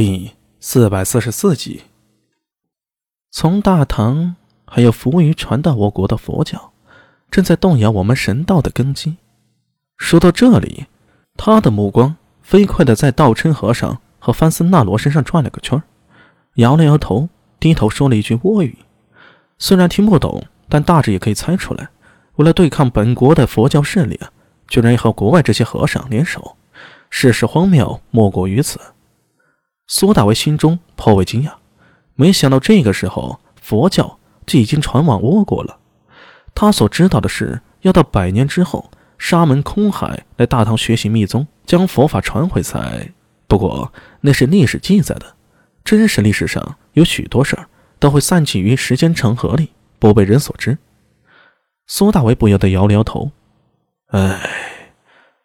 第四百四十四集，从大唐还有服务于传到我国的佛教，正在动摇我们神道的根基。说到这里，他的目光飞快的在道琛和尚和范森那罗身上转了个圈摇了摇头，低头说了一句倭语。虽然听不懂，但大致也可以猜出来。为了对抗本国的佛教势力，居然要和国外这些和尚联手，世事荒谬莫过于此。苏大为心中颇为惊讶，没想到这个时候佛教就已经传往倭国了。他所知道的是，要到百年之后，沙门空海来大唐学习密宗，将佛法传回才。不过那是历史记载的，真实历史上有许多事儿都会散尽于时间长河里，不被人所知。苏大为不由得摇了摇头：“唉，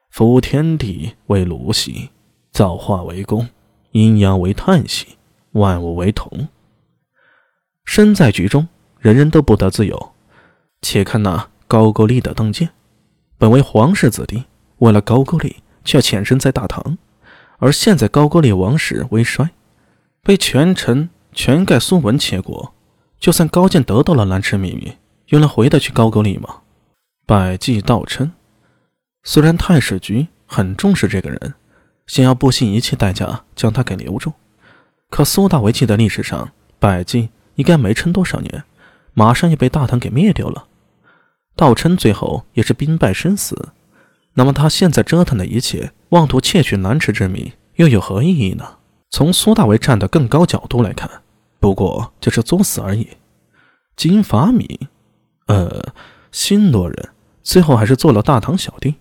夫天地为炉兮，造化为功。”阴阳为叹息，万物为同。身在局中，人人都不得自由。且看那高句丽的邓建，本为皇室子弟，为了高句丽，却潜身在大唐。而现在高句丽王室为衰，被权臣全盖苏文窃国。就算高渐得到了南池秘密，又能回得去高句丽吗？百济道琛，虽然太史局很重视这个人。想要不惜一切代价将他给留住，可苏大为记得历史上百济应该没撑多少年，马上又被大唐给灭掉了。道琛最后也是兵败身死，那么他现在折腾的一切，妄图窃取南池之谜，又有何意义呢？从苏大为站的更高角度来看，不过就是作死而已。金法米，呃，新罗人，最后还是做了大唐小弟，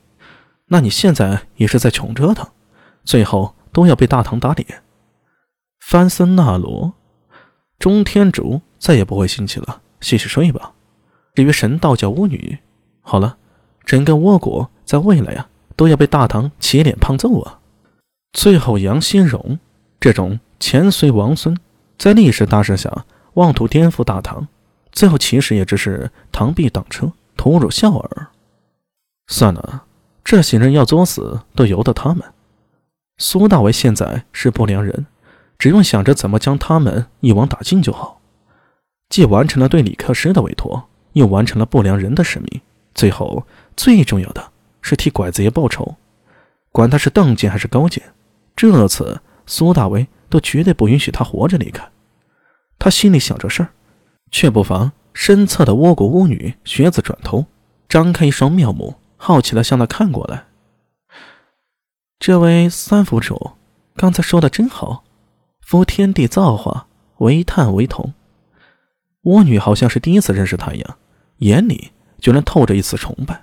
那你现在也是在穷折腾。最后都要被大唐打脸。范森纳罗，中天竺再也不会兴起了，洗洗睡吧。至于神道教巫女，好了，整个倭国在未来啊都要被大唐起脸胖揍啊。最后杨新荣这种前隋王孙，在历史大势下妄图颠覆大唐，最后其实也只是螳臂挡车，徒辱笑耳。算了，这些人要作死都由得他们。苏大为现在是不良人，只用想着怎么将他们一网打尽就好。既完成了对李克师的委托，又完成了不良人的使命，最后最重要的是替拐子爷报仇。管他是邓健还是高健，这次苏大为都绝对不允许他活着离开。他心里想着事儿，却不妨身侧的倭国巫女学子转头，张开一双妙目，好奇地向他看过来。这位三府主，刚才说的真好。夫天地造化，唯叹为同。巫女好像是第一次认识他一样，眼里居然透着一丝崇拜。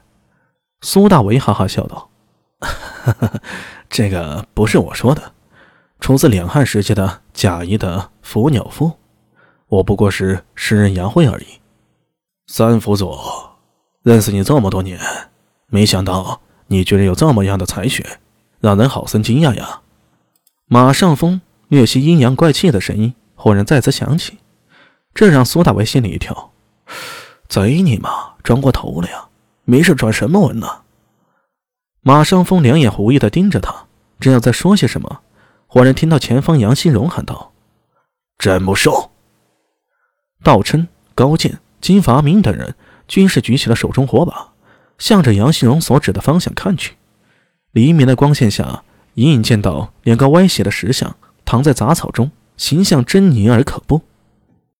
苏大为哈哈笑道：“这个不是我说的，出自两汉时期的贾谊的《伏鸟赋》，我不过是诗人杨慧而已。”三府主，认识你这么多年，没想到你居然有这么样的才学。让人好生惊讶呀！马上风略些阴阳怪气的声音忽然再次响起，这让苏大为心里一跳。贼你妈，转过头了呀！没事转什么文呢？马上风两眼狐疑的盯着他，正要再说些什么，忽然听到前方杨新荣喊道：“战不收！”道琛、高健、金发明等人均是举起了手中火把，向着杨新荣所指的方向看去。黎明的光线下，隐隐见到两个歪斜的石像躺在杂草中，形象狰狞而可怖。